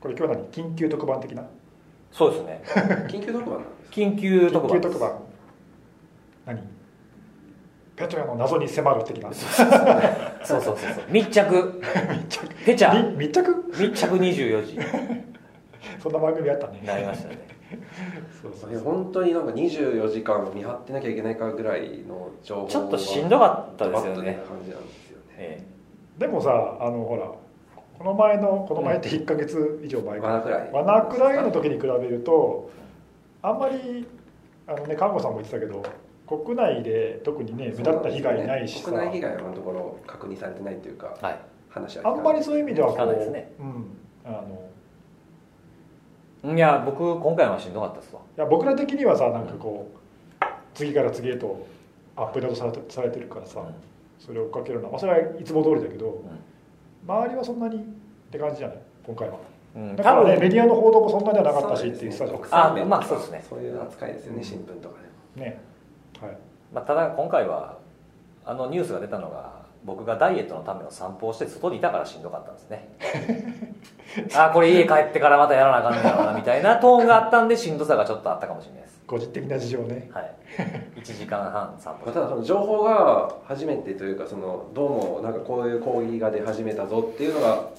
これ今日何緊急特番的な。そうですね。緊急特番なんです緊急特番。緊急特番。何？ペチョヤの謎に迫る的な。そうそうそうそう。密着。ペチャ。み密着？密着24時。そんな番組あったね。なりましたね。そうそういや本当になんか24時間見張ってなきゃいけないかぐらいの情報がちょっとしんどかったですよね。た感じなんですよね。え。でもさあのほらこの前のこの前って1か月以上前か、罠くらい。罠くらいの時に比べるとあんまりあのね看護さんも言ってたけど国内で特にね目立った被害ないしさ、国内被害は今のところ確認されてないというかえはい。話はあんまりそういう意味ではこ聞かないですね。う、うん、あの。いや僕今回はしんどかったですわ。いや僕ら的にはさなんかこう次から次へとアップデートされてされてるからさ、うん。それを追っかけるのは、まあ、それはいつも通りだけど、周りはそんなにって感じじゃない？今回は。うん。だからねメディアの報道もそんなではなかったしって言ってたじゃん国産面とかあまあそうですね。そういう扱いですよね新聞とかでも。ね。はい。まあ、ただ今回はあのニュースが出たのが僕がダイエットのための散歩をして外にいたからしんどかったんですね。あこれ家帰ってからまたやらなあかんねやろうなみたいなトーンがあったんでしんどさがちょっとあったかもしれないです。個人的な事情ね。はい1時間半散歩まあただその情報が初めてというかそのどうもなんかこういう抗議が出始めたぞっていうのが、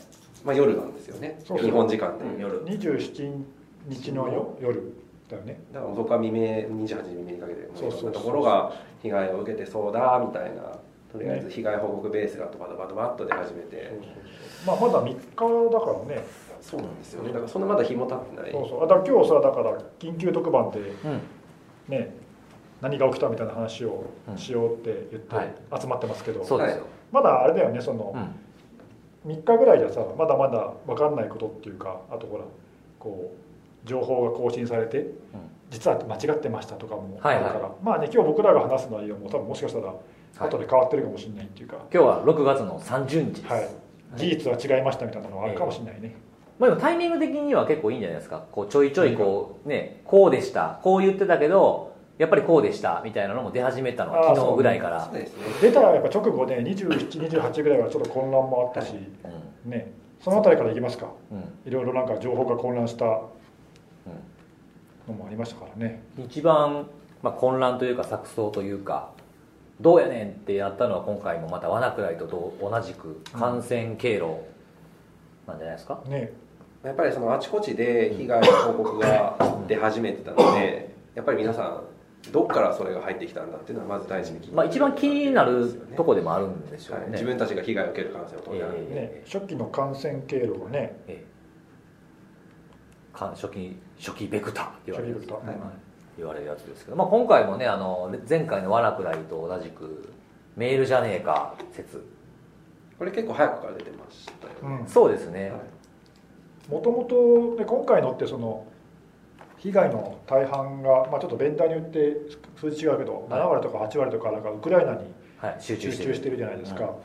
まあ、夜なんですよね。そうそう。日本時間で、うん夜。27日のよ夜だよね。だから僕は未明28時未明にかけてもういそうそう。ところが被害を受けてそうだみたいな。とりあえず被害報告ベースがドバドバドバッと出始めて、まあまだ3日だからね。そうなんですよね。だからそんなまだ日も経ってない。そうそう。あだから今日さだから緊急特番でうん。ね何が起きたみたいな話をうん。しようって言ってはい。集まってますけど、そうですよ、まだあれだよねそのうん。3日ぐらいじゃさまだまだ分かんないことっていうかあとほらこう情報が更新されて実は間違ってましたとかもあるから、はいはまあね今日僕らが話す内容も多分もしかしたらはい。後で変わってるかもしれないっていうか、今日は6月の30日。です、はい。事実は違いましたみたいなのがあるかもしれないね、まあ、でもタイミング的には結構いいんじゃないですか。こうちょいちょいこうねこうでした。こう言ってたけどやっぱりこうでしたみたいなのも出始めたのは昨日ぐらいから。そうですね。出たやっぱ直後ね2728ぐらいはちょっと混乱もあったし、うねその辺りからいきますか。んうん。いろいろなんか情報が混乱したのもありましたからね。一番、まあ、混乱というか錯綜というかどうやねんってやったのは今回もまた罠くらいと同同じく感染経路なんじゃないですか、ね。やっぱりそのあちこちで被害の報告が出始めてたのでやっぱり皆さんどっからそれが入ってきたんだっていうのはまず大事に聞いて。まあ、一番気になるとこでもあるんでしょうね、はい、自分たちが被害を受ける可能性も当然ある、えね初期の感染経路がね。ええ。か初期初期ベクターって言われる初期ベクター。はい。言われるやつですけど、まあ、今回もねあの前回の「わらくらい」と同じくメールじゃねえか説。これ結構早くから出てましたよね、そうですね、はい。もともとで今回のってその被害の大半が、まあ、ちょっとベンダーによって数字違うけど7割とか8割とかなんかウクライナにはい、集中集してるじゃないですか、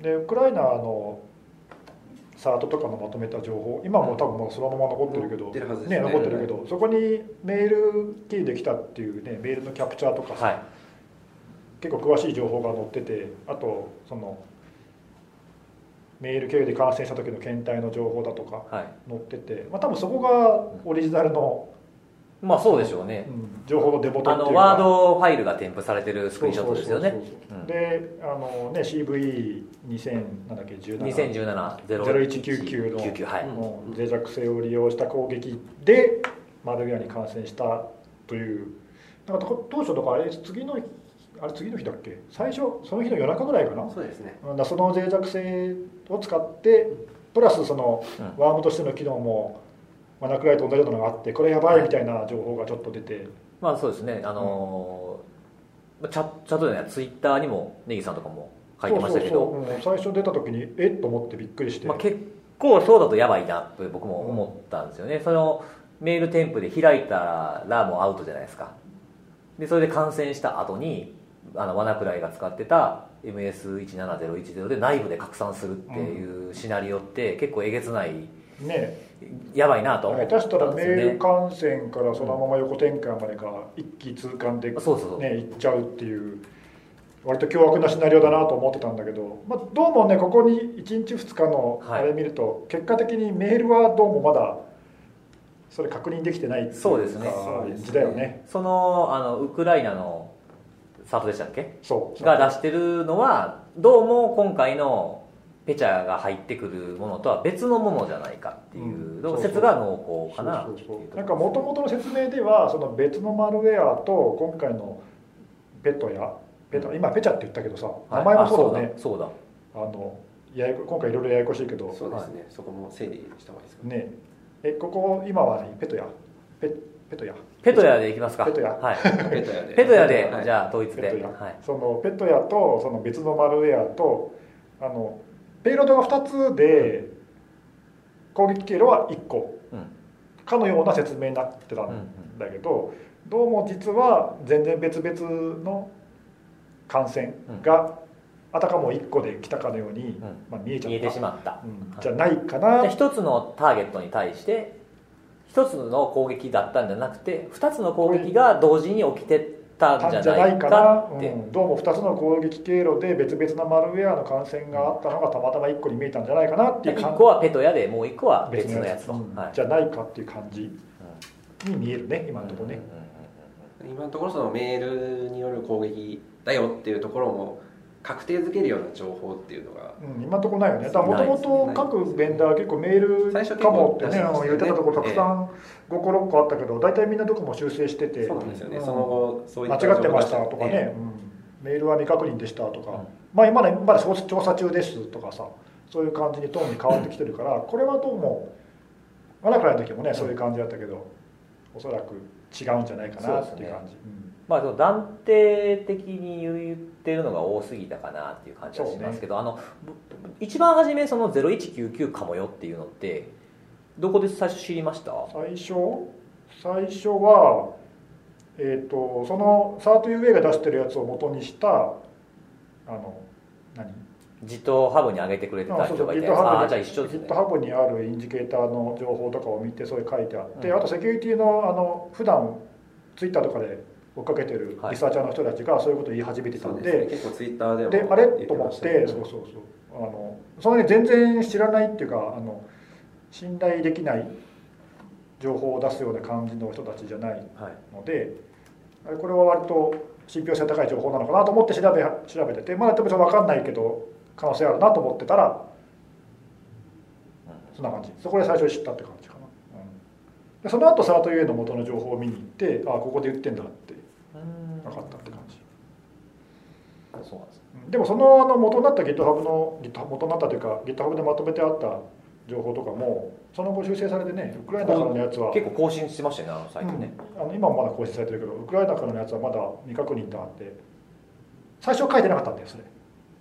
でウクライナのサートとかのまとめた情報今も多分もうそのまま残ってるけど、残ってるはずですね。残ってるけどそこにメール経由できたっていうねメールのキャプチャーとかさ、はい。結構詳しい情報が載っててあとそのメール経由で感染した時の検体の情報だとかはい。載ってて、まあ、多分そこがオリジナルの、まあそうでしょうね、うん情報のデモトあっていうか。のワードファイルが添付されてるスクリーンショットですよね。であのね CV2000 なんだっけ17 2017-0199 0199はい、の脆弱性を利用した攻撃でマルウェアに感染したという。なんか当初とかあれ次の日あれ次の日だっけ？最初その日の夜中ぐらいかな？そうですね。うんだその脆弱性を使ってプラスそのうん。ワームとしての機能もマナクライと同じようなのがあってこれやばいみたいな情報がちょっと出て。まあそうですね。あのーチャチャットでねツイッターにもネギさんとかも書いてましたけど。そうん。最初出た時にえっと思ってびっくりして、まあ、結構そうだとやばいなって僕も思ったんですよね、そのメール添付で開いたらもうアウトじゃないですか。でそれで感染した後にあのワナクライが使ってた MS17010 で内部で拡散するっていうシナリオって結構えげつないね。やばいなと思っ下手したたらメールんですよね。感染からそのまま横転換までが一気通貫で、ね、そうそうそう。いっちゃうっていう割と凶悪なシナリオだなと思ってたんだけど、まあ、どうもねここに1日2日のはい。あれ見ると、結果的にメールはどうもまだそれ確認できてないっていうかそうですね。そうですね。時だよね。そのあのウクライナのサートでしたっけ？そう。が出してるのはどうも今回のペチャが入ってくるものとは別のものじゃないかっていううん。説が濃厚かな。なんかもともとの説明ではその別のマルウェアと今回のペトやペト今ペチャって言ったけどさ名前もそうだね、あそうだあのややこ今回いろいろややこしいけど。そうですね、そこも整理した方がいいですか？ね。ねえここ今は何？ペトヤペペトヤペトヤでいきますか。ペトヤ。はい。ペトヤで。ペトヤで、はい。じゃあ統一で。ペトヤ、はい。そのペトヤとその別のマルウェアとあのペイロードが2つで攻撃経路は1個。うん。かのような説明になってたうんうん。んだけど、どうも実は全然別々の感染があたかも1個で来たかのように、うん。まあ、見えちゃった。見えてしまった、うん。じゃないかな。で一つのターゲットに対して一つの攻撃だったんじゃなくて二つの攻撃が同時に起きてたんじゃないかって、うん、どうも2つの攻撃経路で別々なマルウェアの感染があったのがたまたま1個に見えたんじゃないかなっていう1感個はペトヤでもう1個は別のやつと、うん。はいじゃないかっていう感じに見えるね今のところね、今のところそのメールによる攻撃だよっていうところも確定づけるような情報っていうのがうん、今のところないよね。だからもともと各ベンダー結構メールか構もってねね。言ってたところたくさん5個6個あったけど大体みんなどこも修正しててそうなんですよね、うん。その後そうい間った違ってましたとかね、うん。メールは未確認でしたとか、まあ、まだまだ調査中ですとかさそういう感じにトーンに変わってきてるからこれはどうもマナクラの時もねそういう感じだったけどおそらく違うんじゃないかなっていう感じまあ、でも断定的に言ってるのが多すぎたかなっていう感じはしますけど、あのぶ一番初めその0199かもよっていうのってどこで最初知りました？最初？最初はえっ、とそのサート UA が出してるやつを元にしたあの何？ジットハブに上げてくれてた人がいて。ああじゃあ一緒ですね。GitHub にあるインジケーターの情報とかを見てそれ書いてあって、うん。あとセキュリティのあの普段ツイッターとかで追っかけてるはい。リサーチャーの人たちがそういうことを言い始めてたそんで,、うですね。結構ツイッターでもであれ？言と思ってそうそうそう。あのそのね全然知らないっていうかあの信頼できない情報を出すような感じの人たちじゃないはい。のであれこれは割と信憑性高い情報なのかなと思って調べ調べててまだ多分分かんないけど可能性あるなと思ってたらそんな感じ。そこで最初に知ったって感じかな、うん、でその後サート UA の元の情報を見に行ってああここで言ってんだってうん分かったって感じ、そうなんです。うんでもそのあの元になった GitHub の GitHub 元になったというか GitHub でまとめてあった情報とかもその後修正されてねウクライナからのやつは結構更新してましたよねあのサイトね、うん。あの今もまだ更新されてるけどウクライナからのやつはまだ未確認ってあって最初は書いてなかったんだよそれ。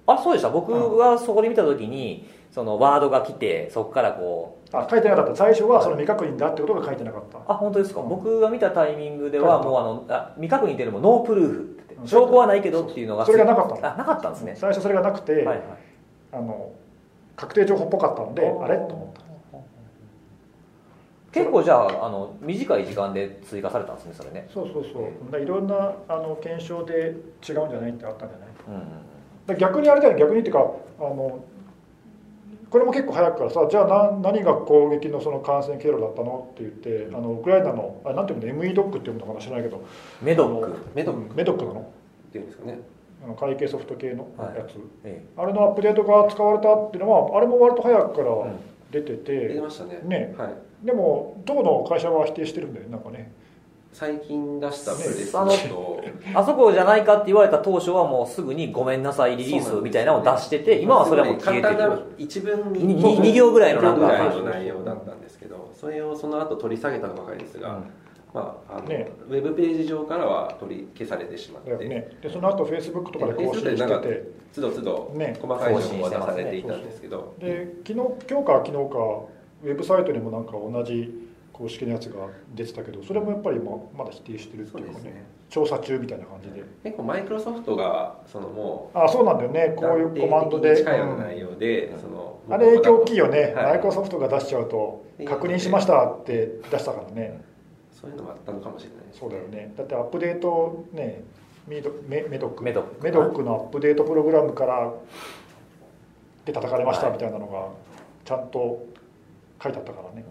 あそうでした？僕はそこで見た時にそのワードが来てそこからこうあ書いてなかった。最初はその未確認だってことが書いてなかった。あ本当ですか、うん。僕が見たタイミングではもうあのあ未確認っていうのもノープルーフ証拠はないけどっていうのが。それがなかったの。あなかったんですね、最初それがなくて、はいはい。あの確定情報っぽかったのであれ？と思った。結構じゃああの短い時間で追加されたんですねそれね。そうそうそう。だいろんなあの検証で違うんじゃないってあったんじゃない？うんうんだ逆にあれだよね。逆にっていうかあのこれも結構早くからさじゃあな何が攻撃のその感染経路だったのって言ってあのウクライナのあなんていうの ME ドックっていうのかな知らないけど。メドック。メドうんメドックなの？っていうんですかね。あの会計ソフト系のはいやつ、えあれのアップデートが使われたっていうのはあれも割と早くからうん出てて、出てましたね。ね。はい。でも当の会社は否定してるんだよねなんかね最近出したプレスあのあそこじゃないかって言われた当初はもうすぐにごめんなさいリリースみたいなのを出してて今はそれはもう消えてる。簡単な一文に。に二行ぐらいのなんか。二行ぐらいの内容だったんですけどそれをその後取り下げたばかりですが、まあ、あのね。ウェブページ上からは取り消されてしまって、ね。でその後フェイスブックとかで更新してて。つどつどね。細かい情報は出されていたんですけど、で昨日今日か昨日かウェブサイトにもなんか同じ公式のやつが出てたけどそれもやっぱりままだ否定してるっていうかねね。調査中みたいな感じで。結構マイクロソフトがそのもあそうなんだよね。うこういうコマンドで、近いようなうん内容で、そのあれ影響大きいよね、は。い。マイクロソフトが出しちゃうと確認しましたって出したからね、そういうのもあったのかもしれないですそうだよね。だってアップデートねメドメメドック。メドックメドックのアップデートプログラムからで叩かれましたはいみたいなのがちゃんと書いてあったからね、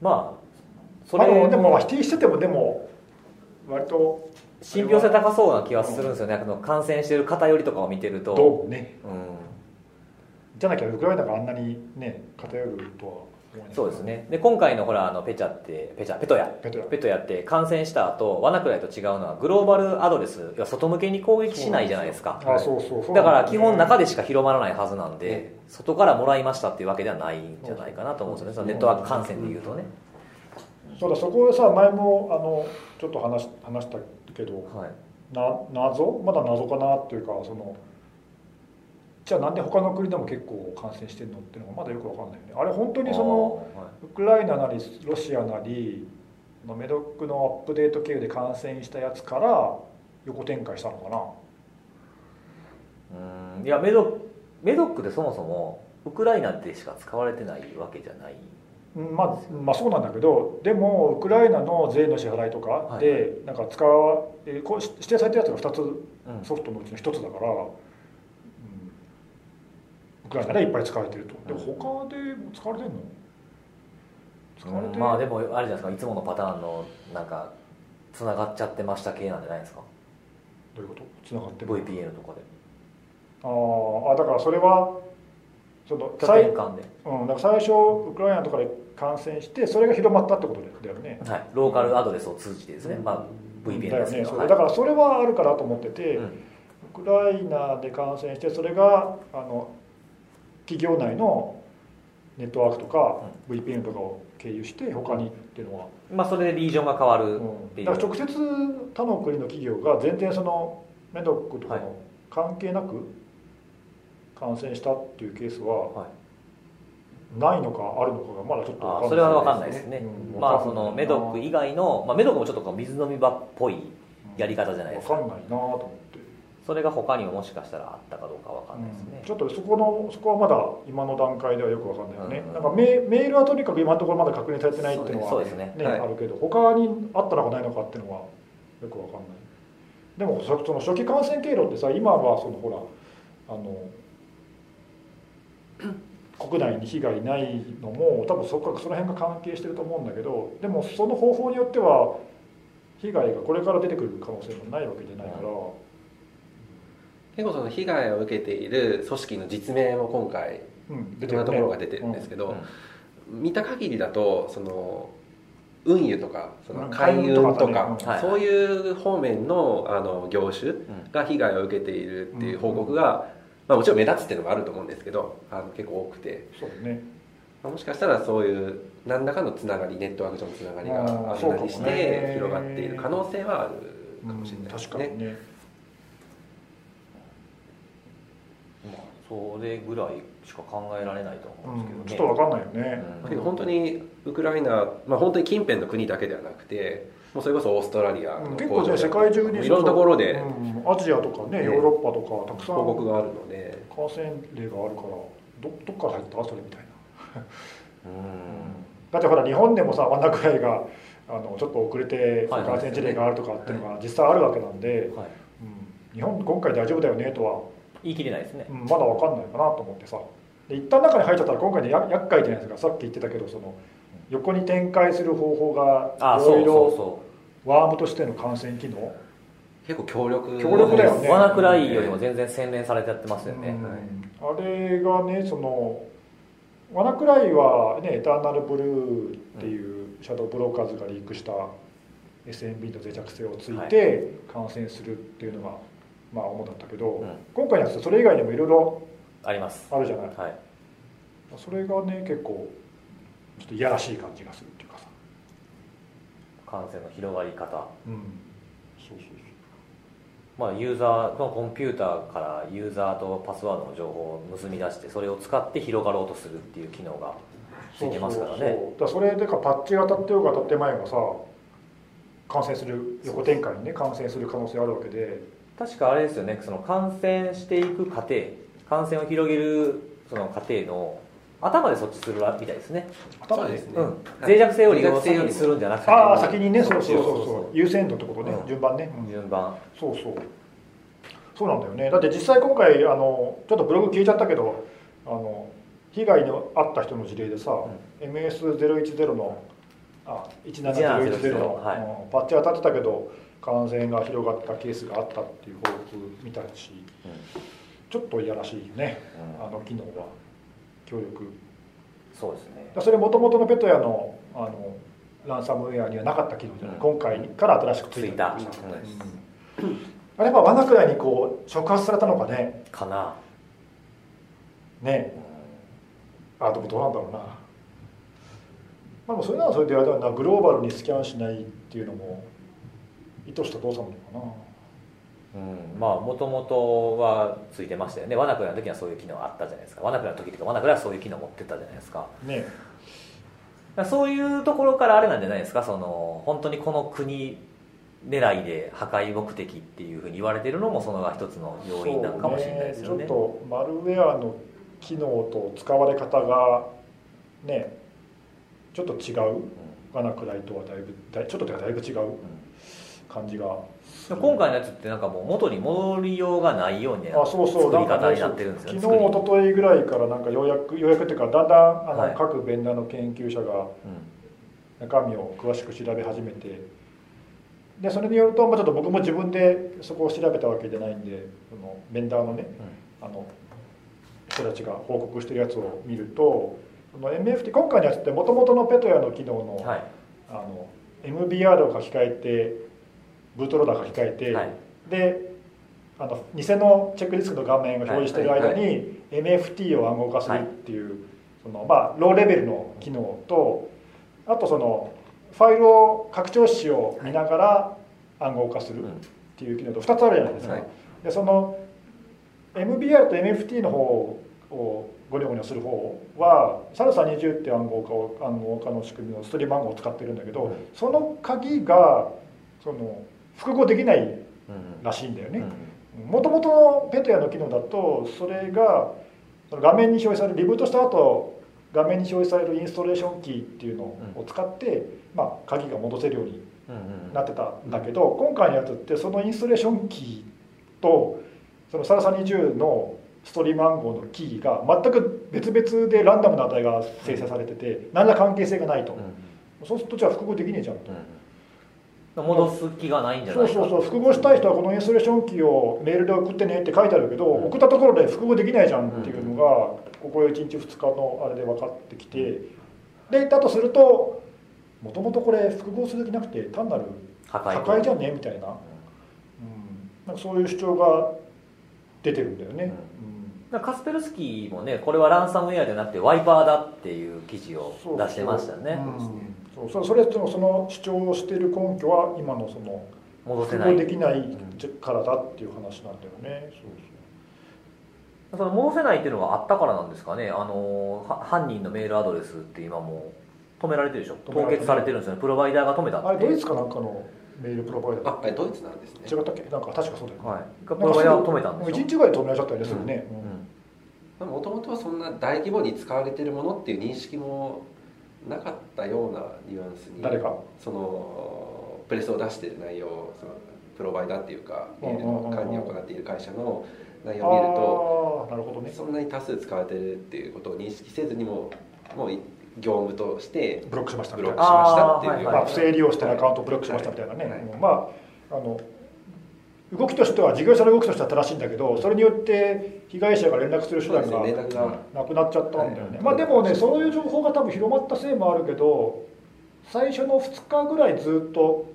まあそまあ、れでもでもまあ否定しててもでも割と信憑性高そうな気はするんですよね、あの感染してる偏りとかを見てると。どうもね。うん。じゃなきゃウクライナがあんなにね偏るとはそうですね。で今回のほらあのペチャってペチャペトヤ。ペトヤ。ペトヤって感染した後ワナクライと違うのはグローバルアドレス要は外向けに攻撃しないじゃないですか。あそうそう。そうだから基本中ででしか広まらないはずなんで外からもらいましたっていうわけではないんじゃないかなと思うんですよね。そのネットワーク感染でいうとね。そうだそこでさ前もあのちょっと話し話したけどはい。な謎？まだ謎かなっていうかそのじゃあなんで他の国でも結構感染してるのっていうのがまだよくわかんないよね。あれ本当にそのウクライナなりロシアなりのメドックのアップデート経由で感染したやつから横展開したのかな。うん。いやメドメドックでそもそもウクライナでしか使われてないわけじゃない。うんまあ、まあそうなんだけどでもウクライナの税の支払いとかでなんか使わ、えーこうし指定されたやつが2つうん。ソフトのうちの1つだから、うんウクライナでいっぱい使われてると。でも他でも使われてんの？使われてうんまあでもあれじゃないですか。いつものパターンのなんかつながっちゃってました系なんじゃないですか？どういうこと？つながってる VPN とかで。あーあだからそれはその拠最,、うん、だから最初ウクライナとかで感染してそれが広まったってことだよね。はい、ローカルアドレスを通じてですね、まあ、VPN ですけど。はい。だからそれはあるかなと思ってて、うん。ウクライナで感染してそれがあの企業内のネットワークとか VPN とかを経由して他にっていうのは、まあ、それでリージョンが変わるっていう、だから直接他の国の企業が全然そのメドックとかの関係なく感染したっていうケースははい。ないのかあるのかがまだちょっと分かんないあそれは分かんないですね、うんまあそのメドック以外の、まあ、メドックもちょっとこう水飲み場っぽいやり方じゃないですか。分かんないなと思って、それが他にももしかしたらあったかどうか分かんないですね、ちょっとそこのそこはまだ今の段階ではよく分かんないよね、うん。なんかメメールはとにかく今のところまだ確認されてないっていうのはそうですね。ねはい。あるけど他にあったのかないのかっていうのはよく分かんない。でもそその初期感染経路ってさ今はそのほらあの 国内に被害ないのも多分そこその辺が関係してると思うんだけどでもその方法によっては被害がこれから出てくる可能性もないわけじゃないから、結構その被害を受けている組織の実名も今回うん、いろんなところが出てるんですけど、見た限りだとその運輸とかそのうん海運とか,、海運とかね。うん。はいそういう方面のあの業種が被害を受けているっていう報告が、まあ、もちろん目立つっていうのもあると思うんですけどあの結構多くて、そうね。まあ、もしかしたらそういう何らかのつながりネットワーク上のつながりがあるなりして広がっている可能性はあるかもしれないですね。確かにねまあ、それぐらいしか考えられないと思うんうん、ですけどね、ちょっと分かんないよね、うん。だけど本当にウクライナ、まあ、本当に近辺の国だけではなくてもうそれこそオーストラリアのうん結構ね世界中にいろんなところでうんアジアとかねねヨーロッパとかたくさん報告があるので。感染例があるからどどっから入った？それみたいな、うん。だってほら日本でもさワナクライがあのちょっと遅れてはい感染事例があるとかっていうのが実際あるわけなんで、はい、うん。日本今回大丈夫だよねとは、言い切れないですね。うんまだ分かんないかなと思ってさ。で一旦中に入っちゃったら今回でや厄介じゃないですか。さっき言ってたけどその横に展開する方法がいろいろそワームとしての感染機能？結構強力強力だよね。うワナクライよりも全然洗練されてやってますよね、うん。あれがねそのワナクライはねエターナルブルーっていうシャドーブローカーズがリークした SMB の脆弱性をついて感染するっていうのがまあ主だったけど、うん。今回のやつそれ以外にもいろいろあります。あるじゃない？はい。それがね結構ちょっといやらしい感じがするっていうかさ。感染の広がり方。うん。そうそうまあ、ユーザーこのコンピューターからユーザーとパスワードの情報を結び出してそれを使って広がろうとするっていう機能がついてますからね。そうそうそう。だからそれでかパッチが当たってようが当たってまいがさ感染する横展開にね感染する可能性あるわけで確かあれですよね。その感染していく過程。感染を広げるその過程の頭でそっちするみたいですね。頭ですね、うん。脆弱性を利用先にするんじゃなくて。ああ先にねそうそうそう。そうそう優先度ってことね、うん。順番ね、うん。順番。そうそう。そうなんだよね。だって実際今回あのちょっとブログ消えちゃったけどあの被害に遭った人の事例でさ、MS010 のあ17010の、はい。うんパッチ当たってたけど感染が広がったケースがあったっていう報告見たしちょっといやらしいよね。うん。あの機能は。協力。そうですね。それもともとのペトヤのあのランサムウェアにはなかった機能じゃない、うん。今回から新しくつついた、いた。うん。あれやっぱ罠くらいにこう触発されたのかね。かな、ね。うん。あでもどうなんだろうな。まあでもそれならそれであれだな。グローバルにスキャンしないっていうのも意図した動作なのかうん、まあもともとはついてましたよね。ワナクラの時にはそういう機能あったじゃないですか。ワナクラの時とかワナクラはそういう機能持ってたじゃないですか。なねそういうところからあれなんじゃないですか。その本当にこの国狙いで破壊目的っていうふうに言われてるのもそのが一つの要因なのかもしれないですよね。そうちょっとマルウェアの機能と使われ方がねちょっと違う罠くらいとはだいぶだいちょっとではだいぶ違う感じが。うん今回のやつってなんかもう元に戻りようがないようにあそうそう。作り方になってるんですよね昨日一昨日ぐらいからなんかようやくようやくっていうかだんだんあの、はい各ベンダーの研究者がうん。中身を詳しく調べ始めてでそれによると、まあ、ちょっと僕も自分でそこを調べたわけじゃないんでそのベンダーのねあの人たちが報告してるやつを見るとその MFT 今回のやつってもともとのペトヤの機能の,、うんはい。あの MBR を書き換えてブートローダー書き換えて、はい。であの偽のチェックリスクの画面を表示してる間に MFT を暗号化するっていう、そのまあローレベルの機能とあとそのファイルを拡張子を見ながら暗号化するっていう機能と2つあるじゃないですか。はい。でその MBR と MFT の方をゴニョゴニョする方はサルサ20っていう暗号化を暗号化の仕組みのストリーム暗号を使ってるんだけど、うん。その鍵がその複合できないうん。らしいんだよね。うん。もともとのペトヤの機能だとそれが画面に表示されるリブートした後画面に表示されるインストレーションキーっていうのを使って、まあ、鍵が戻せるようになってたんだけど今回のやつってそのインストレーションキーとそのサラサ20のストリーム暗号のキーが全く別々でランダムな値が生成されてて何ら関係性がないと、そうするとじゃあ複合できねえじゃんと。うん戻す気がないんじゃないうか。そそうそう。複合したい人はこのインストレーションキーをメールで送ってねって書いてあるけど、うん。送ったところで複合できないじゃんっていうのが、ここ1日2日のあれで分かってきてでだとするともともとこれ複合する気なくて単なる破破壊壊じゃねみたいな,、うん、なんかそういう主張が出てるんだよね、だからカスペルスキーもねこれはランサムウェアじゃなくてワイパーだっていう記事をそう出してましたね。うん。そうそれそれそのその主張をしている根拠は今のその複戻せない。合できないからだっていう話なんだよね、そうそう。その戻せないっていうのがあったからなんですかね。あのは犯人のメールアドレスって今もう止められてるでしょ。凍結されてるんですよね。プロバイダーが止めたって。あれドイツかなんかのメールプロバイダーああれドイツなんですね。違ったっけ？なんか確かそうだよね、はい。プロバイダーが止めたんです1よ日ぐらいで止められちゃったよねすぐね、うん。もともとはそんな大規模に使われてるものっていう認識もなかったようなニュアンスに誰か？そのプレスを出してる内容そのプロバイダーっていうかメールの管理を行っている会社の内容を見るとなるほどね。そんなに多数使われてるっていうことを認識せずにももう業務としてブロックしましたブロックしましたっていうはいまあ、不正利用してるアカウントをブロックしましたみたいなね、はい。うんまああの動きとしては事業者の動きとしては正しいんだけどそれによって被害者が連絡する手段がなくなっちゃったんだよね、はい。まあでもねそういう情報が多分広まったせいもあるけど最初の2日ぐらいずっと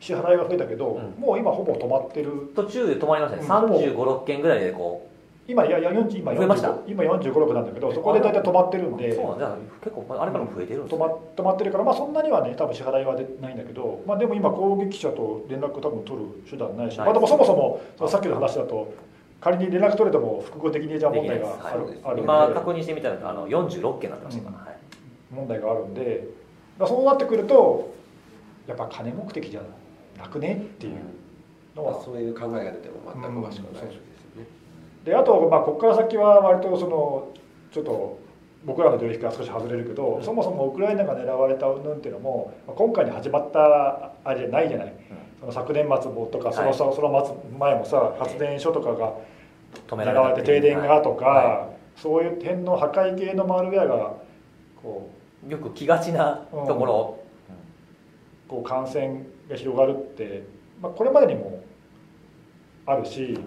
支払いが増えたけど、うん。もう今ほぼ止まってる。途中で止まりましたね、うん。3 5 6件ぐらいでこ今いやいや40今増えました？45今45、6なんだけどそこで大体止まってるんうでそうなんじゃあ結構あれからも増えてるんです止ま止まってるから、まあ、そんなにはね多分支払いは出ないんだけど、まあ、でも今攻撃者と連絡多分取る手段ないし、ないまあ、でもそもそもそのさっきの話だと仮に連絡取れても複合的にじゃあ問題がある,、できあるんで。今確認してみたらあの46件になってましたから、はい。問題があるんでそうなってくるとやっぱ金目的じゃなくねっていうのは、まあそういう考えが出ても全くおかしくないですよねであと、まあ、ここから先は割とそのちょっと僕らの領域から少し外れるけど、そもそもウクライナが狙われた云々っていうのもまあ今回に始まったあれじゃない？じゃない、その昨年末もとかその,、はいその前もさ発電所とかが狙われて停電がとか、はそういう点の破壊系のマルウェアがこいよく来がちなところ、うこう感染が広がるって、まあ、これまでにもあるし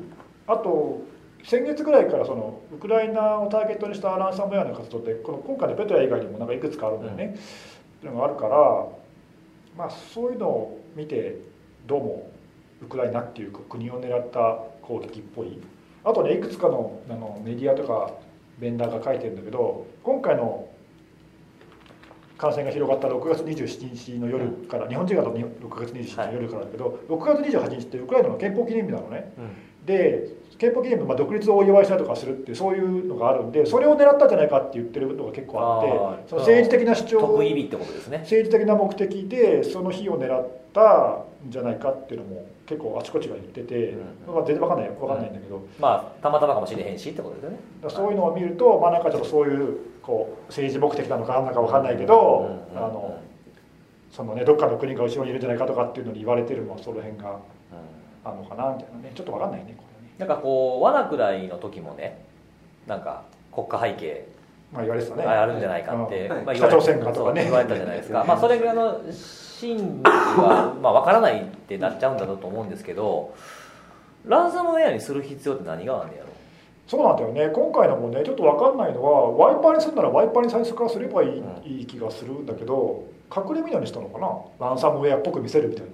あと先月ぐらいからそのウクライナをターゲットにしたランサムウェアの活動ってこの今回のペトラ以外にもなんかいくつかあるんだよね、っていうのがあるから、まあ、そういうのを見てどうもウクライナっていう国を狙った攻撃っぽい。あとねいくつかのあのメディアとかベンダーが書いてるんだけど今回の感染が広がった6月27日の夜から、日本人だと6月27日の夜からだけど、6月28日ってウクライナの憲法記念日なのね。で憲法記念日、まあ、独立をお祝いしたりとかするってそういうのがあるんでそれを狙ったんじゃないかって言ってるのが結構あってその政治的な主張得意日ってことですね。政治的な目的でその日を狙ったんじゃないかっていうのも結構あちこちが言ってて、うんまあ、全然わかんないわかんないんだけど、まあたまたまかもしれへんしってことですよね。そういうのを見ると、まあ、なんかちょっとそういうこう政治目的なのか何なのかわかんないけど、うんうんあのそのねどっかの国が後ろにいるんじゃないかとかっていうのに言われてるのはその辺がうん。あるのかなみたいなね。ちょっとわかんないねなんかこう罠くらいの時もねなんか国家背景まあ言われてたね。あるんじゃないかって、うん。まあ、北朝鮮がとかね。言われたじゃないですか、まあ、それがあの真実はまあ分からないってなっちゃうんだろうと思うんですけどランサムウェアにする必要って何があんねやろ？そうなんだよね。今回のもねちょっとわかんないのはワイパーにするならワイパーに最初からすればいい,、うん。いい気がするんだけど隠れ蓑にしたのかな？ランサムウェアっぽく見せるみたいな、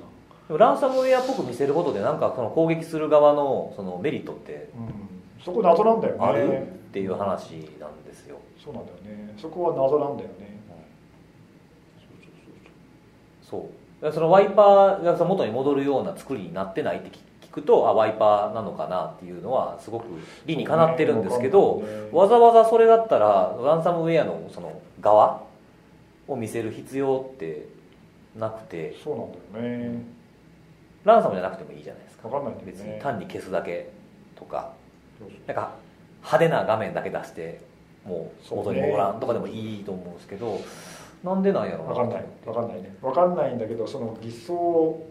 でもランサムウェアっぽく見せることでなんかその攻撃する側のそのメリットってうん、そこ謎なんだよね。あるっていう話なんですよ、そうなんだよね。そこは謎なんだよね。そう。そのワイパーが元に戻るような作りになってないって聞くとあワイパーなのかなっていうのはすごく理にかなってるんですけど、そうね。わざわざそれだったらランサムウェアのその側を見せる必要ってなくて。そうなんだよねランサムじゃなくてもいいじゃないですか。わかんないんだよ別ねに単に消すだけとか。なんか派手な画面だけ出してもう元に戻らんとかでもいいと思うんですけどなんでなんやろうわかんない。わかんないね。わかんないんだけどその偽装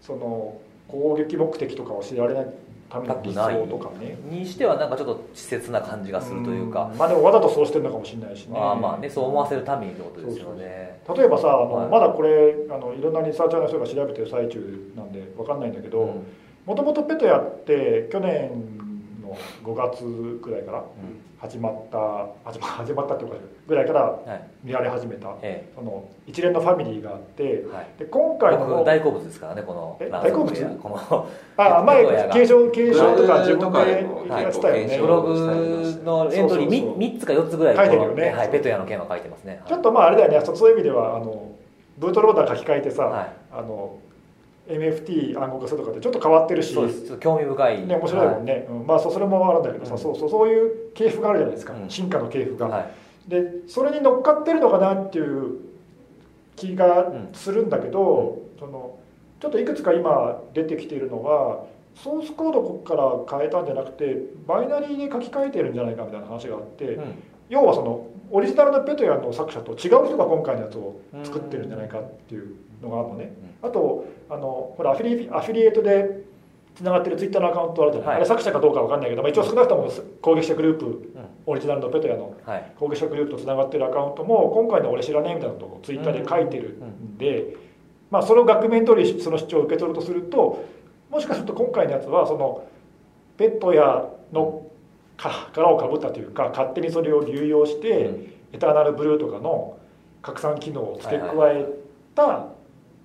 その攻撃目的とかを知られないための偽装とかね。にしてはなんかちょっと稚拙な感じがするというか。ん。まあでもわざとそうしてるのかもしれないしね。まあまあねそう思わせるためにってことですよね。例えばさあの、はい。まだこれあのいろんなリサーチャーの人が調べてる最中なんでわかんないんだけどうん。もともとペトヤって去年の5月ぐらいから始まった始ま始まったっていうかぐらいからはい。見られ始めた。えその一連のファミリーがあってえはい。で今回の僕大好物ですからねこの大好物？このあ 前継承継承とか自分でやってたよね、はいブログのエントリーそうそうそう。3, つか4つぐらい書いてるよね。はい、ペトヤの件は書いてますね。ちょっとまああれだよね。そうそういう意味ではあのブートローダー書き換えてさ、はい。あの MFT 暗号化するとかってちょっと変わってるし興味深い。ね、面白いもんね、うん。まあそそれもあるんだけどさ、うん。そうそうそういう系譜があるじゃないですか、うん。進化の系譜が、はい。でそれに乗っかってるのかなっていう気がするんだけど、そのちょっといくつか今出てきているのはソースコードから変えたんじゃなくてバイナリーに書き換えてるんじゃないかみたいな話があって、うん。要はそのオリジナルのペトヤの作者と違う人が今回のやつを作ってるんじゃないかっていうのがあるのね、あとあのほらアフィリアフィリエイトでつながってるツイッターのアカウントあるじゃない、はい。あれ作者かどうかわかんないけど、まあ、一応少なくとも攻撃者グループオリジナルのペトヤのはい。攻撃者グループとつながってるアカウントも今回の俺知らねえみたいなことをツイッターで書いてるんで、まあ、それを額面通りその主張を受け取るとするともしかすると今回のやつはそのペットヤのか殻をかぶったというか勝手にそれを流用して、うん。エターナルブルーとかの拡散機能を付け加えた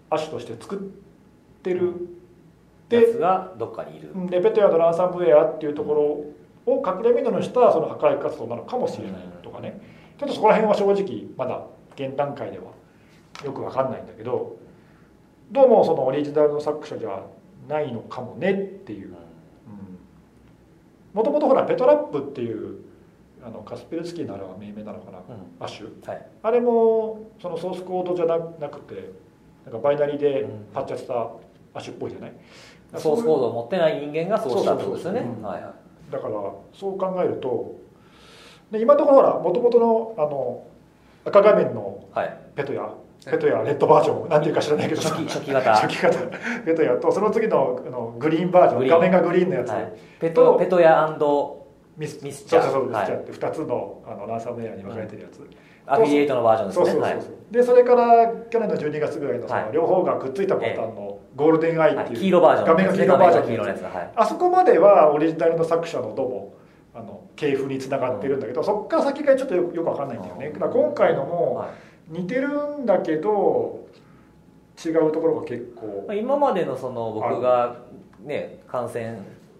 亜種として作ってる、やでつがどっかにいる。でペトヤのランサムウェアっていうところを隠れ蓑にしたその破壊活動なのかもしれないとかね。ちょっとそこら辺は正直まだ現段階ではよくわかんないんだけどどうもそのオリジナルの作者じゃないのかもねっていう。もともとほらペトラップっていうあのカスペルスキーのあれは命名なのかな、うん。アッシュ。はい。あれもそのソースコードじゃななくてなんかバイナリーでパッチャしたアッシュっぽいじゃない？ソースコードを持ってない人間がそうしたってことですよね。そうそうそうう。ん。はいはい。だからそう考えるとで今のところほらもともとのあの赤画面のはい。ペトヤペトヤレッドバージョンなんていうか知らないけど。初期初期型。初期型。ペトヤとその次のあのグリーンバージョン画面がグリーンのやつ、はい、ペトペトヤミスミスチャー。そうそうそうミスはい。チって2つのあのランサムウェアに分かれてるやつ、アフィリエイトのバージョンですね。そうそうそうそう、はい。でそれから去年の12月ぐらいのそはい。の両方がくっついたパターンのゴールデンアイっていう、はい。黄色バージョン画面が黄色バージョンののやつはい。あそこまではオリジナルの作者のどうもあの系譜につながってるんだけど、そこから先がちょっとよよく分かんないんだよね。だから今回のもはい。似てるんだけど違うところが結構まあ今までのその僕がね感染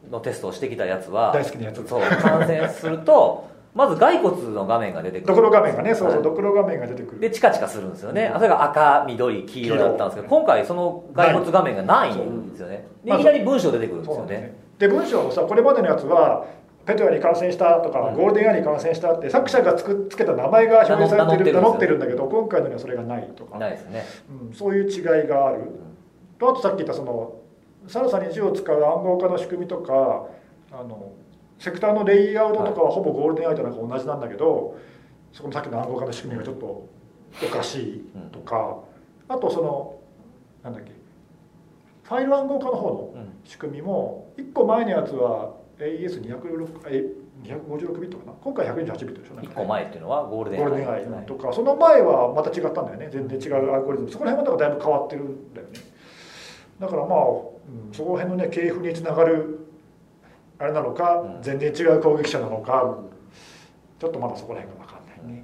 のテストをしてきたやつは大好きなやつ。そう感染すると まず骸骨の画面が出てくる。ドクロ画面がねそうそう、はい。ドクロ画面が出てくる。でチカチカするんですよね。それが赤緑黄色だったんですけど今回その骸骨画面がないんですよね。いきなり文章出てくるんですよね。ね。で文章もさこれまでのやつはペトヤに感染したとか、うん。ゴールデンアイに感染したって作者がつくつけた名前が表示されてる名名乗ってるんだけど今回のにはそれがないとか、ないですね。うん、そういう違いがある。とあとさっき言ったそのササに字を使う暗号化の仕組みとかあのセクターのレイアウトとかはほぼゴールデンアイとなんか同じなんだけど、そこのさっきの暗号化の仕組みがちょっとおかしいとか、あとそのなんだっけファイル暗号化の方のうん仕組みも1個前のやつは AES256 え256ビットかな？今回128ビットでしょ？ね。1個前っていうのはゴールデンアイ。はいとかその前はまた違ったんだよね。全然違うアルゴリズム。そこら辺はだいぶ変わってるんだよね。だからまあ、うん、そこら辺のね系譜につながるあれなのか、うん。全然違う攻撃者なのかちょっとまだそこら辺が分かんないね、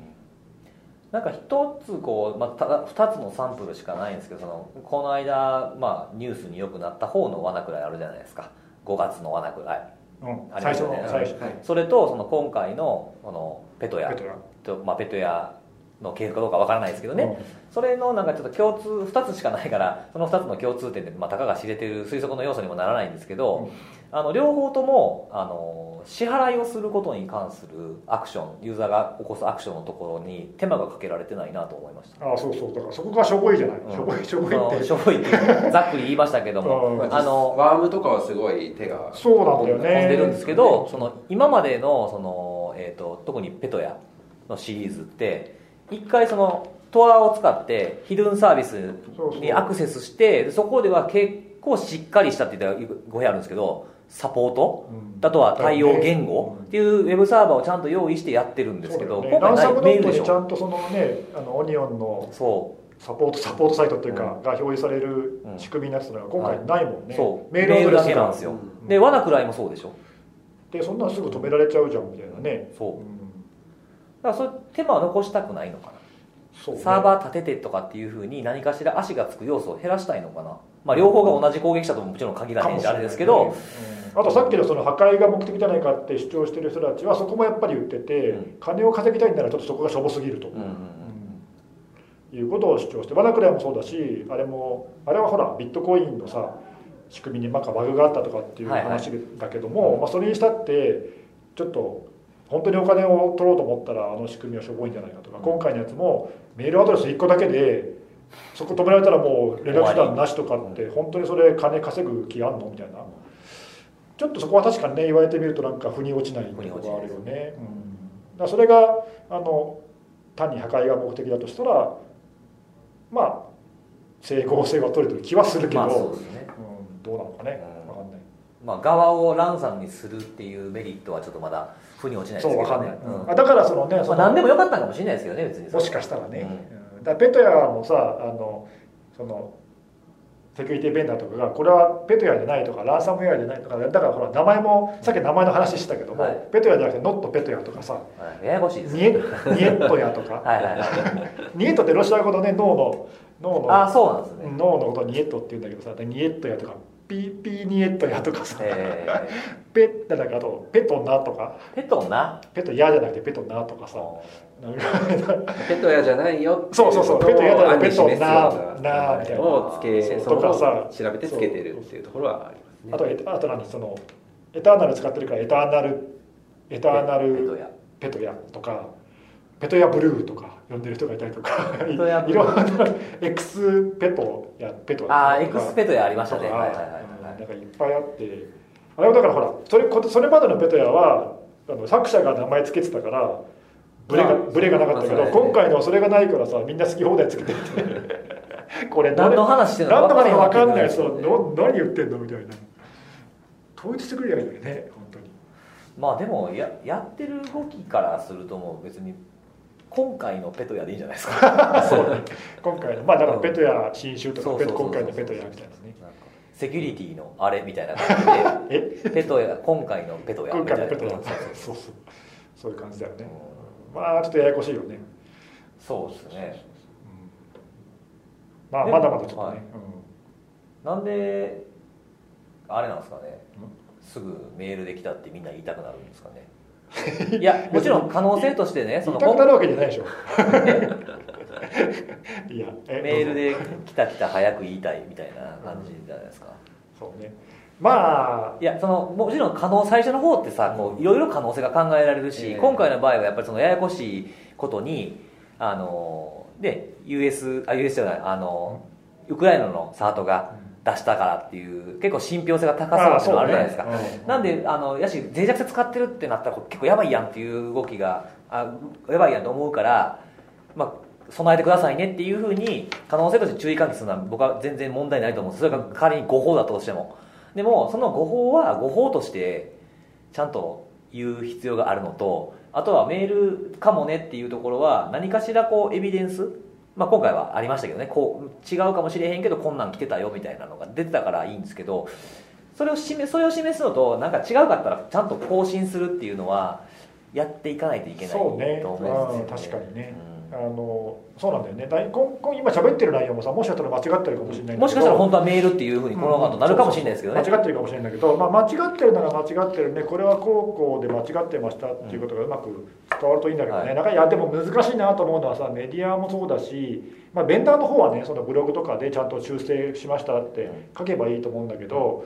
なんか一つこう、まあ、ただ2つのサンプルしかないんですけどそのこの間、まあ、ニュースによくなった方の罠くらいあるじゃないですか。5月の罠くらい。うん。ありますよね。の最初、はい。それとその今回のこのペトヤ。ペトラと、まあ、ペトヤの系譜かどうかわからないですけどね、それのなんかちょっと共通2つしかないからその2つの共通点で、まあ、たかが知れてる推測の要素にもならないんですけど、あの両方ともあの支払いをすることに関するアクションユーザーが起こすアクションのところに手間がかけられてないなと思いました。ああそうそうだからそこがしょぼいじゃない、うん。しょぼいしょぼいって。しょぼいってざっくり言いましたけども、うん。あのワームとかはすごい手がそうなんだよ飛んねでるんですけどその今までのその、えー、と特にペトヤのシリーズって一回そのトアを使ってヒドゥンサービスにアクセスしてそこでは結構しっかりしたって言ったら語弊あるんですけどサポート？うん。あとは対応言語？っていうウェブサーバーをちゃんと用意してやってるんですけど、ね、今回メールでしょ。にちゃんとそのねあのオニオンのそサポートサポートサイトっていうか、うん。が表示されるうん。仕組みになってたのが今回ないもんね、うそう。メールだけなんですよ、うん。で罠くらいもそうでしょ。でそんなのすぐ止められちゃうじゃんみたいなね、そう。うん。だからそれ手間を残したくないのかな。そうね。サーバー立ててとかっていうふうに何かしら足がつく要素を減らしたいのかな、まあ、両方が同じ攻撃者とももちろん限らへんしあれですけど、ねうん。あとさっきのその破壊が目的じゃないかって主張してる人たちはそこもやっぱり言ってて、うん。金を稼ぎたいんならちょっとそこがしょぼすぎると、いうことを主張してワナクライもそうだしあれもあれはほらビットコインのさ仕組みになんかバグがあったとかっていうはいはい話だけども、まあ、それにしたってちょっと本当にお金を取ろうと思ったらあの仕組みはしょぼいんじゃないかとか、今回のやつもメールアドレス1個だけでそこ止められたらもう連絡手段なしとかって本当にそれ金稼ぐ気あんのみたいな。ちょっとそこは確かにね言われてみるとなんか腑に落ちないところがあるよね、うん、だそれがあの単に破壊が目的だとしたらまあ整合性は取れてる気はするけど、まあそうですね、うん、どうなのかね。うん。分かんない。まあ、側をランサムにするっていうメリットはちょっとまだ腑に落ちないですけどね。そう分かんない、うん。あだからそのねそまあ、の何でもよかったかもしれないですけどね別にもしかしたらね、うんうんだペトヤもさあのそのセキュリティベンダーとかがこれはペトヤじゃないとかランサムウェアじゃないとかだからほら名前もさっき名前の話したけども、はい。ペトヤじゃなくてノットペトヤとかさはいややこしいです。ニエねニエットヤとか。はいはいはい。ニエットってロシア語のね脳の脳のああそうなんですね、脳のことをニエットって言うんだけどさニエットヤとかピーピーニエットヤとかさ、えペッだかとペトナとか。ー、ペトンな？ペトヤじゃなくてペトナとかさ。なんかペトヤじゃないよ。そうそうそうペトヤじゃないペトなな。みたいな。をつけとかさ。調べてつけてるっていうところはありますね。あとエあと何そのエターナル使ってるからエターナルエターナルペトヤペトヤとかペトヤブルーとか呼んでる人がいたりとかいろんなエクスペトやペトああスペトヤありましたね。はいはいはいなんかいっぱいあって。あれはだからほらそれこそれまでのペトヤはあの作者が名前つけてたからブレがまあブレがなかったけど、今回のはそれがないからさみんな好き放題つけてて。これ何の話してんの何とか分かんない分そう何言ってんのみたいな。統一してくれりゃいいのにね本当に。まあでもややってる動きからするともう別に今回のペトヤでいいんじゃないですか？そうね。今回のまあだからペトや新種とか今回のペトやみたいなね。セキュリティのあれみたいな感じえ？でペトヤ今回のペトヤ今みたいな。回のペトやうんそう。そうそう。いう感じだよね。まあちょっとややこしいよね、そうですね。まあでもまだまだちょっとね、はい。なんであれなんですかね。すぐメールできたってみんな言いたくなるんですかねいやもちろん可能性としてねその言いたくなるわけじゃないでしょ。いやえメールで来た来た早く言いたいみたいな感じじゃないですか。そうね。まあいやそのもちろん可能最初の方ってさこういろいろ可能性が考えられるし、ええ。今回の場合はやっぱりそのややこしいことにあので US あ US じゃないあのウクライナのサートが出したからっていう結構信憑性が高そうっていうのがあるじゃないですか、ね。うん。なんであのやし脆弱性使ってるってなったら結構やばいやんっていう動きがあやばいやんと思うから、まあ、備えてくださいねっていうふうに可能性として注意喚起するのは僕は全然問題ないと思うんです。それが仮に誤報だとしても。でもその誤報は誤報としてちゃんと言う必要があるのとあとはメールかもねっていうところは何かしらこうエビデンスまあ、今回はありましたけどね。こう違うかもしれへんけどこんなん来てたよみたいなのが出てたからいいんですけどそれを示それを示すのとなんか違うかったらちゃんと更新するっていうのはやっていかないといけないとそうね思うんうんですよね。確かにね、うあのそうなんだよね。だいこんこん今喋ってる内容もさもしかしたら間違ってるかもしれないもしかしたら本当はメールっていうふうにこの後なるかもしれないですけどね、間違ってるかもしれないけど、まあ、間違ってるなら間違ってるね。これはこうこうで間違ってましたっていうことがうまく伝わるといいんだけどね、はい。なんかいやでも難しいなと思うのはさメディアもそうだし、まあ、ベンダーの方はねそのブログとかでちゃんと修正しましたって書けばいいと思うんだけど、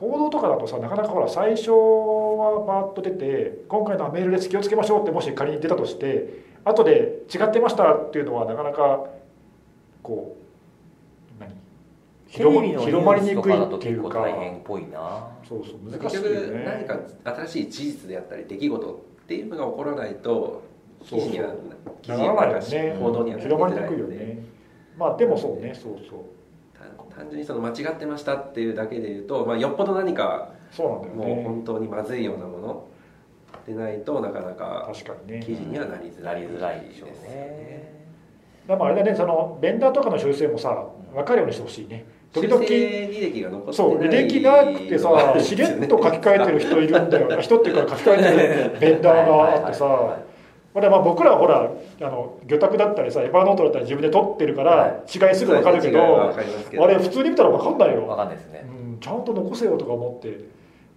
報道とかだとさなかなかほら最初はバーッと出て今回のはメールです気をつけましょうってもし仮に出たとして後で違ってましたっていうのはなかなかこう何？広まりにくいっていうか結構大変っぽいな。そうそう難結しいよ局ね。何か新しい事実であったり出来事っていうのが起こらないと記事には記事には報道には広まりにくいよね。まあでもそうね。そうそう。単単純にその間違ってましたっていうだけで言うと、まあ、よっぽど何かそうなんだよね。もう本当にまずいようなものでないとなかなか確かにね。記事にはなりづなりらいづらいでしょうね。でもあれだねそのベンダーとかの修正もさ分かるようにしてほしいね。時々履歴が残そう履歴なくてさしれっと書き換えてる人いるんだよ人っていうか書き換えてる ベンダーがあってさ。まあ僕らはほらあの魚拓だったりさエヴァーノートだったり自分で取ってるから違いすぐ分かるけどあれ普通に見たら分かんないよ。わかんないですね。うん、ちゃんと残せよとか思って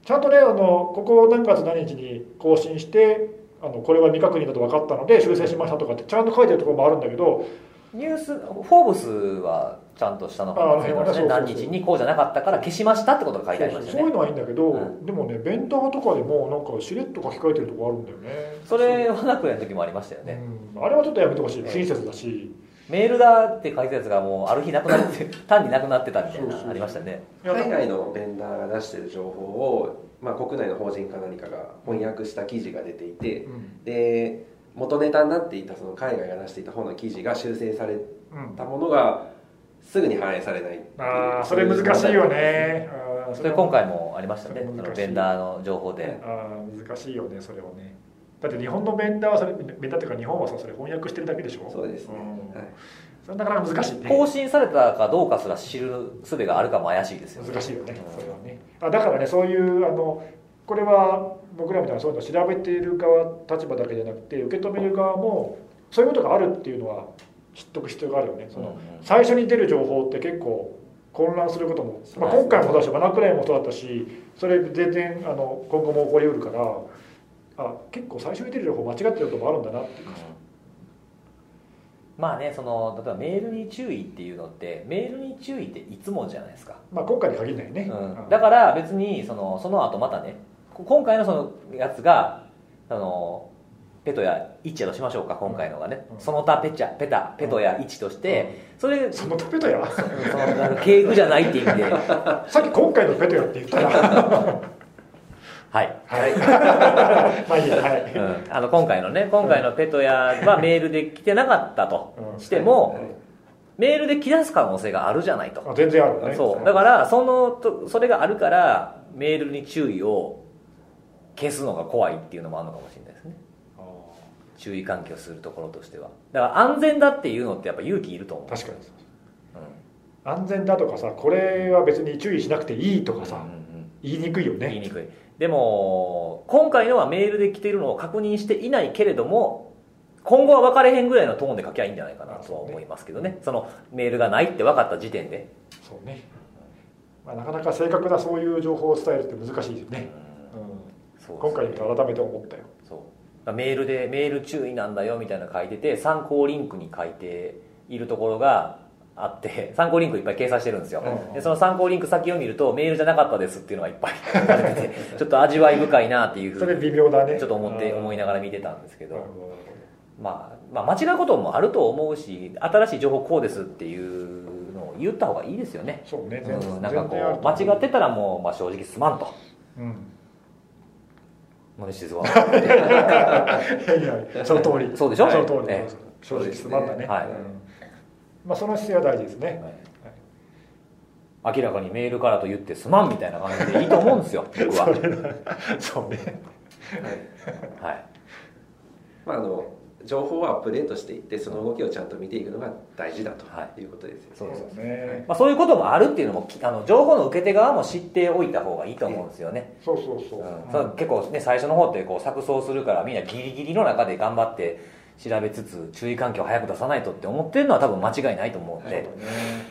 ちゃんとねあのここ何月何日に更新してあのこれは未確認だと分かったので修正しましたとかってちゃんと書いてるところもあるんだけどニュースフォーブスはちゃんとしたの辺はね何日にこうじゃなかったから消しましたってことが書いてありましたね。そういうのはいいんだけど、うん。でもねベンダーとかでもなんかしれっと書き換えてるとこあるんだよね。それはなくやる時もありましたよね、うん、あれはちょっとやめてほしい。不親切だしメールだって書いたやつがもうある日なくなって 単になくなってたみたいそうそうなありましたね。海外のベンダーが出してる情報を、まあ、国内の法人か何かが翻訳した記事が出ていてうん。で元ネタになっていたその海外が出していた方の記事が修正されうんたものがすぐに反映されないう。ああそれ難しいよね。それ今回もありましたね。そのベンダーの情報で。あー難しいよねそれはねだって日本のベンダーはそれベンダーっていうか日本はさそれ翻訳してるだけでしょ？そうですね、うん。はい。それなかなか難しいね。更新されたかどうかすら知る術があるかも怪しいですよね。難しいよねうん。それはね。あだからねそういうあのこれは僕らみたいなそういうのを調べている側立場だけじゃなくて受け止める側もそういうことがあるっていうのは知っとく必要があるよね。その、最初に出る情報って結構混乱することも、まあ、今回もそうだしマナクライもそうだったしそれ全然あの今後も起こりうるからあ結構最初に出る情報間違ってることもあるんだなって。いうかまあねその例えばメールに注意っていうのってメールに注意っていつもじゃないですか、まあ今回に限らないね、うん、だから別にそのその後またねこ今回のそのやつがあのペトや1やとしましょうか今回のがね、うん。その他ペチャペタペトや1として、それそのペトやその敬具じゃないっていう意味で。さっき今回のペトやって言ったら はい、はい。まあいいやはい。うん、あの今回のね今回のペトヤはメールで来てなかったとうん。しても、はい。メールで来出す可能性があるじゃないと。あ全然あるね。そう。だからそのとそれがあるからメールに注意を消すのが怖いっていうのもあるのかもしれないですね。あ注意喚起をするところとしては。だから安全だっていうのってやっぱ勇気いると思う。ー確かに。う安全だとかさこれは別に注意しなくていいとかさ、んうんうん。言いにくいよね。言いにくいでも今回のはメールで来てるのを確認していないけれども今後は分かれへんぐらいのトーンで書きゃいいんじゃないかなとは思いますけどね。そのメールがないって分かった時点で、そうね、まあ、なかなか正確なそういう情報を伝えるって難しいですよね、うん。そう今回見て改めて思ったよ。そう。メールでメール注意なんだよみたいなの書いてて参考リンクに書いているところがあって参考リンクいっぱい掲載してるんですよ、うんでその参考リンク先を見るとメールじゃなかったですっていうのがいっぱい書かれててちょっと味わい深いなっていうふそうれに微妙だね。ちょっと思ってうん。思いながら見てたんですけど。まあ、まあ間違うこともあると思うし新しい情報こうですっていうのを言った方がいいですよね、そうね。全うん、なんかこう間違ってたらもう、まあ、正直すまんと。うんもう静は いやいやその通り。そうでしょ？その通り、ええ。正直すまんだね、はい。うんまあ、その姿勢は大事ですね、明らかにメールからと言ってすまんみたいな感じでいいと思うんですよ 僕は、そうね。はい。はい、まあ、あの情報をアップデートしていってその動きをちゃんと見ていくのが大事だとはい。いうことですよね、そうですだね。まあ、そういうこともあるっていうのもきあの情報の受け手側も知っておいた方がいいと思うんですよね、そうそうそう、うん。結構ね最初の方ってこう錯綜するからみんなギリギリの中で頑張って調べつつ注意喚起を早く出さないとって思ってるのは多分間違いないと思うんで、そうだね、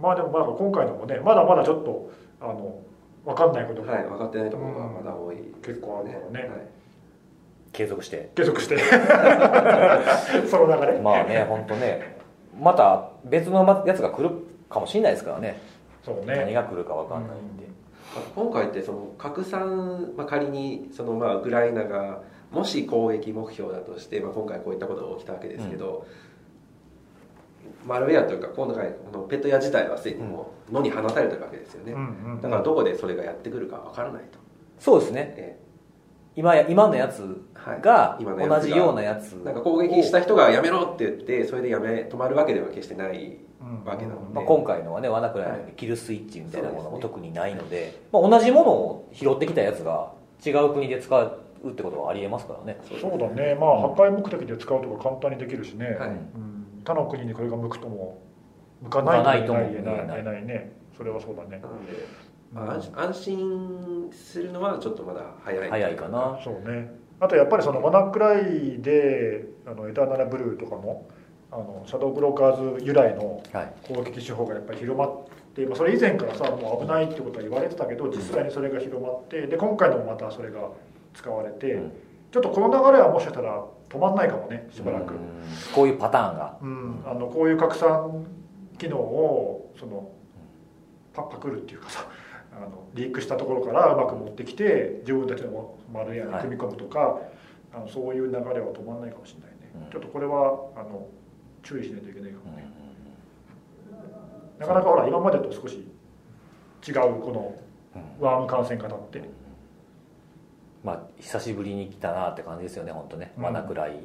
まあでもまあ今回のもねまだまだちょっとあの分かんないことがはい、分かってないところがまだ多い、結構あるからね。はい。継続して。継続して。その流れ。まあね本当ね。また別のやつが来るかもしれないですからね。そう何ねが来るか分かんないんで、あ今回ってその拡散、まあ、仮にそのまあウクライナがもし攻撃目標だとして、まあ、今回こういったことが起きたわけですけど、マルウェアというか今回このペット屋自体はすでにもう野に放たれてるわけですよね、うんうんだからどこでそれがやってくるかわからないと、そうですね。え今や今のやつはい。が今のやつが同じようなやつ。えなんか攻撃した人がやめろって言ってそれでやめ止まるわけでは決してないうんわけなので、まあ、今回のはね罠倉のようにキルスイッチみたいなものも特にないのでまあ、同じものを拾ってきたやつが違う国で使うってことはありえますからね。そうだね。まあ破壊目的で使うとか簡単にできるしね、はい。うん、他の国にこれが向くとも向かないとも言えない向かないとも言えない言えない。ねそれはそうだね。なので、まあ、安安心するのはちょっとまだ早い。早いかな。そうね。あとやっぱりそのワナクライであのエターナルブルーとかもあのシャドウブローカーズ由来のはい。攻撃手法がやっぱり広まって、まあ、それ以前からさもう危ないってことは言われてたけど実際にそれが広まってで今回のもまたそれが使われて、うん。ちょっとこの流れはもしかしたら止まんないかもねしばらく、うん。こういうパターンが。うん、あのこういう拡散機能をそのパパクるっていうかさ あのリークしたところからうまく持ってきて自分たちの丸屋に組み込むとか、あのそういう流れは止まらないかもしれないね、うん。ちょっとこれはあの注意しないといけないかうんもね、なかなかほら今までと少し違うこのうん。ワーム感染型って、まあ久しぶりに来たなって感じですよね本当ね。うん。罠くらい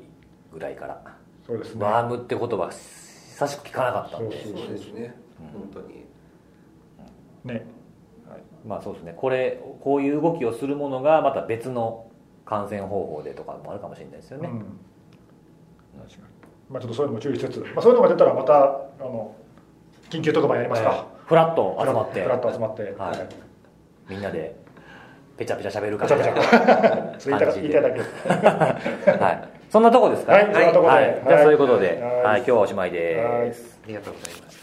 ぐらいから、そうですね。ワームって言葉久しく聞かなかったんで。そうそうですね、うん。本当に。ね。まあそうですね。これこういう動きをするものがまた別の感染方法でとかもあるかもしれないですよね、うん。確かに。まあちょっとそういうのも注意しつつ、まあ、そういうのが出たらまたあの緊急特番やりますか、ええ。フラッと集まって。フラッと集まって、はい。みんなでペチャペチャ喋るかペチャペチャそれ言いた言いたいだけ。はい。そんなとこですかはいそんなとこで。はい。じゃあはい。そういうことで、はい。はい、今日はおしまいです。ありがとうございます